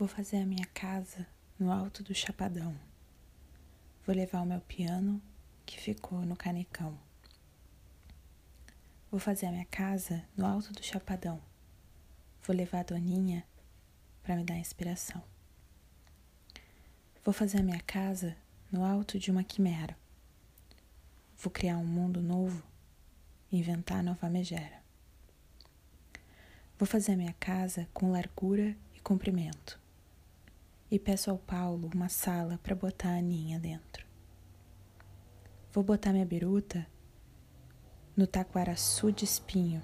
Vou fazer a minha casa no alto do chapadão. Vou levar o meu piano que ficou no canecão. Vou fazer a minha casa no alto do chapadão. Vou levar a doninha para me dar inspiração. Vou fazer a minha casa no alto de uma quimera. Vou criar um mundo novo, inventar nova megera. Vou fazer a minha casa com largura e comprimento e peço ao Paulo uma sala para botar a Aninha dentro. Vou botar minha biruta no taquaraçu de espinho.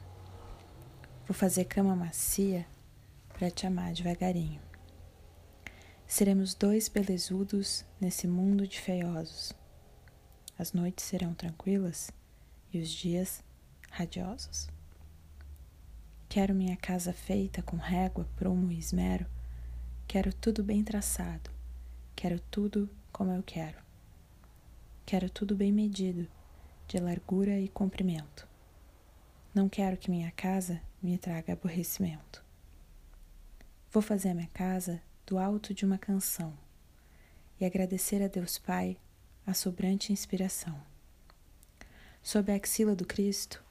Vou fazer cama macia para te amar devagarinho. Seremos dois belezudos nesse mundo de feiosos. As noites serão tranquilas e os dias radiosos. Quero minha casa feita com régua, prumo e esmero Quero tudo bem traçado. Quero tudo como eu quero. Quero tudo bem medido, de largura e comprimento. Não quero que minha casa me traga aborrecimento. Vou fazer a minha casa do alto de uma canção e agradecer a Deus Pai a sobrante inspiração. Sob a axila do Cristo,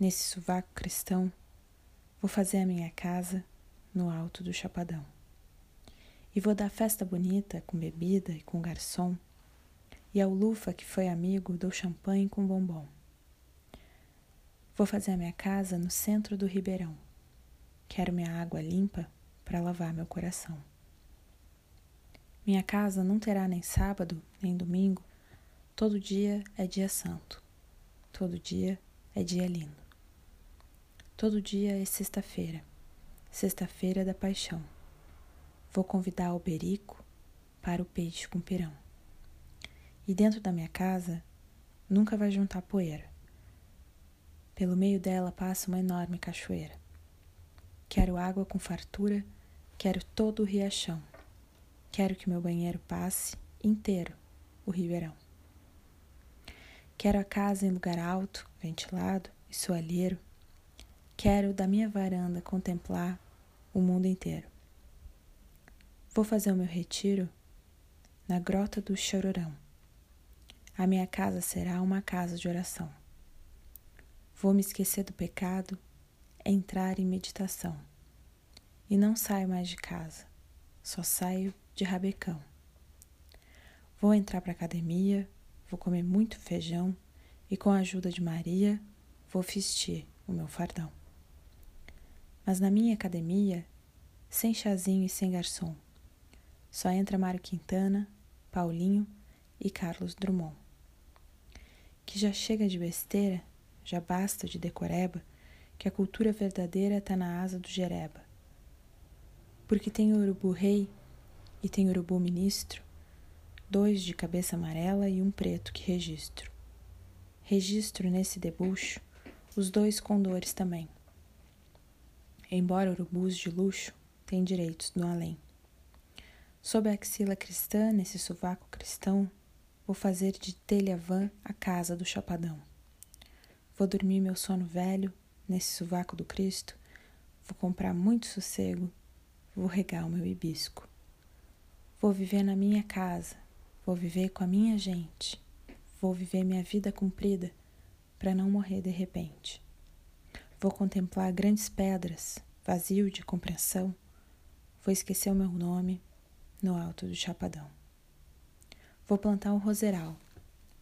nesse sovaco cristão, vou fazer a minha casa no alto do chapadão. E vou dar festa bonita com bebida e com garçom. E ao Lufa, que foi amigo, dou champanhe com bombom. Vou fazer a minha casa no centro do ribeirão. Quero minha água limpa para lavar meu coração. Minha casa não terá nem sábado, nem domingo. Todo dia é dia santo. Todo dia é dia lindo. Todo dia é sexta-feira Sexta-feira da Paixão. Vou convidar o Berico para o peixe com pirão. E dentro da minha casa nunca vai juntar poeira. Pelo meio dela passa uma enorme cachoeira. Quero água com fartura, quero todo o riachão. Quero que meu banheiro passe inteiro o ribeirão. Quero a casa em lugar alto, ventilado e soalheiro Quero da minha varanda contemplar o mundo inteiro. Vou fazer o meu retiro na grota do Chororão. A minha casa será uma casa de oração. Vou me esquecer do pecado, entrar em meditação. E não saio mais de casa, só saio de rabecão. Vou entrar para academia, vou comer muito feijão e com a ajuda de Maria vou vestir o meu fardão. Mas na minha academia, sem chazinho e sem garçom, só entra Mário Quintana, Paulinho e Carlos Drummond. Que já chega de besteira, já basta de decoreba, que a cultura verdadeira tá na asa do jereba. Porque tem urubu rei e tem urubu ministro, dois de cabeça amarela e um preto que registro. Registro nesse debucho os dois condores também embora urubus de luxo, têm direitos no além. Sob a axila cristã, nesse sovaco cristão, vou fazer de telha vã a casa do chapadão. Vou dormir meu sono velho, nesse sovaco do Cristo, vou comprar muito sossego, vou regar o meu hibisco. Vou viver na minha casa, vou viver com a minha gente, vou viver minha vida cumprida para não morrer de repente. Vou contemplar grandes pedras, vazio de compreensão. Vou esquecer o meu nome no alto do chapadão. Vou plantar um roseral.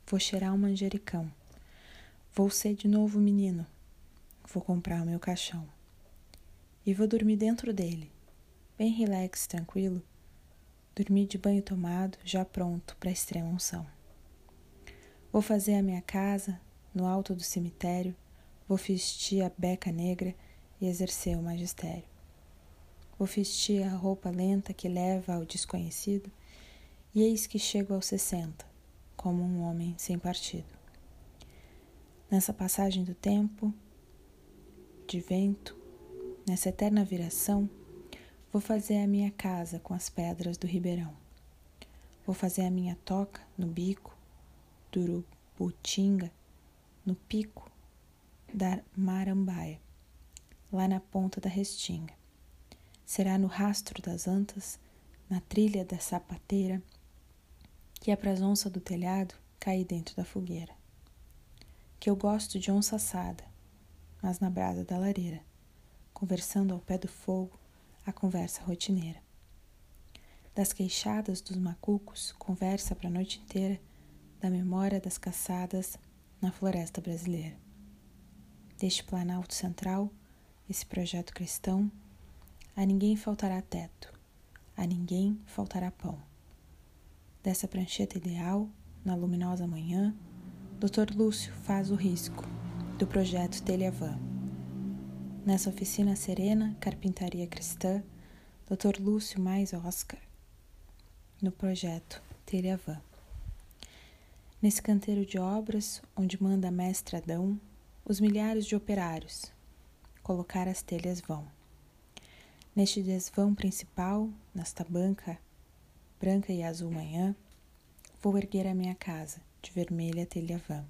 Vou cheirar um manjericão. Vou ser de novo menino. Vou comprar o meu caixão. E vou dormir dentro dele, bem relax, tranquilo. Dormir de banho tomado, já pronto para a extrema unção. Vou fazer a minha casa no alto do cemitério Vou vestir a beca negra e exercer o magistério. Vou vestir a roupa lenta que leva ao desconhecido, e eis que chego aos sessenta, como um homem sem partido. Nessa passagem do tempo, de vento, nessa eterna viração, vou fazer a minha casa com as pedras do ribeirão. Vou fazer a minha toca no bico do urubutinga, no pico da Marambaia, lá na ponta da Restinga. Será no rastro das antas, na trilha da sapateira, que é pras onça do telhado cair dentro da fogueira. Que eu gosto de onça assada, mas na brasa da lareira, conversando ao pé do fogo a conversa rotineira. Das queixadas dos macucos, conversa para a noite inteira, da memória das caçadas na floresta brasileira. Deste Planalto Central, esse projeto cristão, a ninguém faltará teto, a ninguém faltará pão. Dessa prancheta ideal, na luminosa manhã, Dr. Lúcio faz o risco do projeto Telhavan. Nessa oficina serena, carpintaria cristã, Dr. Lúcio mais Oscar, no projeto Telhavan. Nesse canteiro de obras, onde manda mestre Adão, os milhares de operários, colocar as telhas vão. Neste desvão principal, nesta banca branca e azul manhã, vou erguer a minha casa de vermelha telha vã.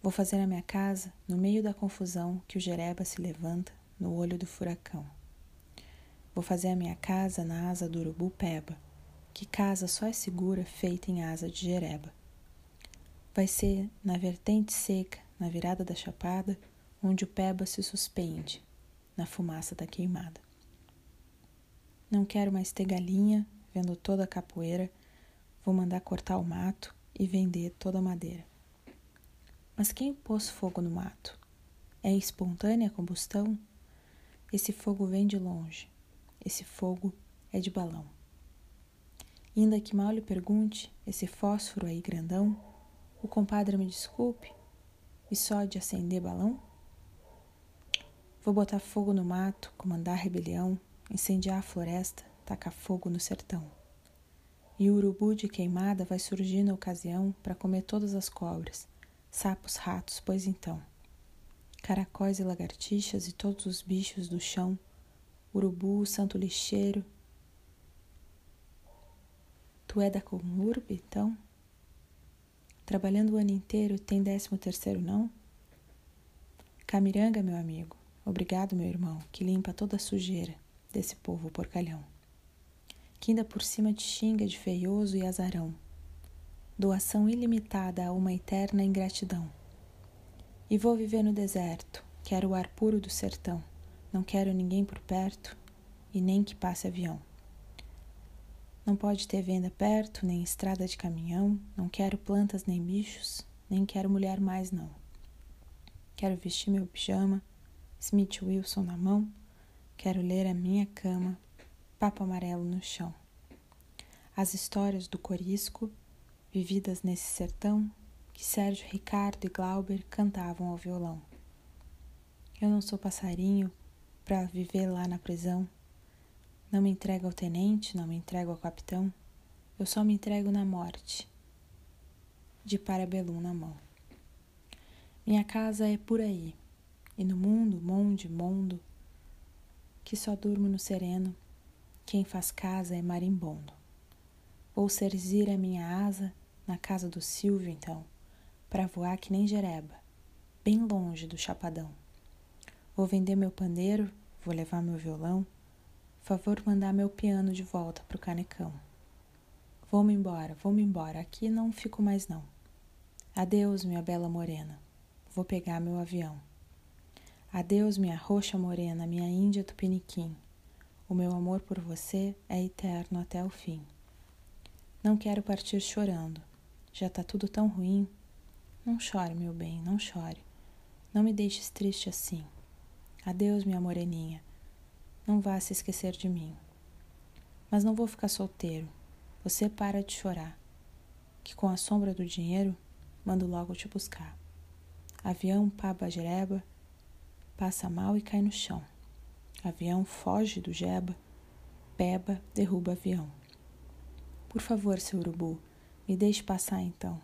Vou fazer a minha casa no meio da confusão que o jereba se levanta no olho do furacão. Vou fazer a minha casa na asa do urubu peba, que casa só é segura feita em asa de jereba. Vai ser na vertente seca, na virada da chapada, onde o peba se suspende, na fumaça da queimada. Não quero mais ter galinha, vendo toda a capoeira, vou mandar cortar o mato e vender toda a madeira. Mas quem pôs fogo no mato? É espontânea combustão? Esse fogo vem de longe. Esse fogo é de balão. Ainda que mal lhe pergunte, esse fósforo aí grandão, o compadre me desculpe, e só de acender balão? Vou botar fogo no mato, comandar rebelião, incendiar a floresta, tacar fogo no sertão. E o urubu de queimada vai surgir na ocasião para comer todas as cobras, sapos, ratos, pois então. Caracóis e lagartixas e todos os bichos do chão, urubu, santo lixeiro. Tu é da Comurbe, então? Trabalhando o ano inteiro, tem décimo terceiro não? Camiranga, meu amigo, obrigado, meu irmão, que limpa toda a sujeira desse povo porcalhão. Que ainda por cima te xinga de feioso e azarão doação ilimitada a uma eterna ingratidão. E vou viver no deserto, quero o ar puro do sertão, não quero ninguém por perto e nem que passe avião. Não pode ter venda perto, nem estrada de caminhão, não quero plantas nem bichos, nem quero mulher mais não. Quero vestir meu pijama, Smith Wilson na mão, quero ler a minha cama, papo amarelo no chão. As histórias do corisco vividas nesse sertão que Sérgio Ricardo e Glauber cantavam ao violão. Eu não sou passarinho para viver lá na prisão. Não me entrego ao tenente, não me entrego ao capitão. Eu só me entrego na morte, de parabelum na mão. Minha casa é por aí, e no mundo, monde, mundo, que só durmo no sereno, quem faz casa é marimbondo. Vou serzir a minha asa na casa do Silvio, então, para voar que nem jereba, bem longe do chapadão. Vou vender meu pandeiro, vou levar meu violão, favor mandar meu piano de volta pro canecão. Vou-me embora, vou-me embora, aqui não fico mais não. Adeus, minha bela morena, vou pegar meu avião. Adeus, minha roxa morena, minha índia tupiniquim. O meu amor por você é eterno até o fim. Não quero partir chorando, já tá tudo tão ruim. Não chore, meu bem, não chore. Não me deixes triste assim. Adeus, minha moreninha. Não vá se esquecer de mim. Mas não vou ficar solteiro. Você para de chorar. Que com a sombra do dinheiro, mando logo te buscar. Avião paba jereba, passa mal e cai no chão. Avião foge do jeba, peba derruba avião. Por favor, seu urubu, me deixe passar então.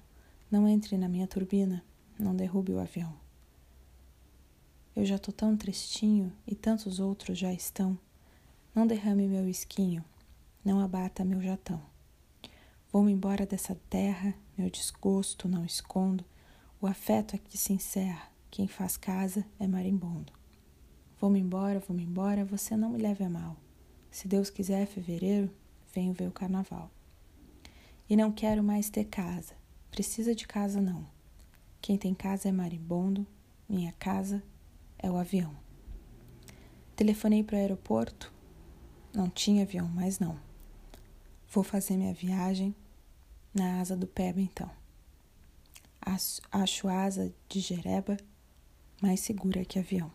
Não entre na minha turbina, não derrube o avião. Eu já tô tão tristinho e tantos outros já estão. Não derrame meu esquinho, não abata meu jatão. Vou-me embora dessa terra, meu desgosto não escondo. O afeto aqui se encerra, quem faz casa é marimbondo. Vou-me embora, vou-me embora, você não me leve a mal. Se Deus quiser, fevereiro, venho ver o carnaval. E não quero mais ter casa. Precisa de casa, não. Quem tem casa é marimbondo, minha casa é o avião. Telefonei para o aeroporto. Não tinha avião, mas não. Vou fazer minha viagem na asa do Peba, então. Acho asa de Jereba mais segura que avião.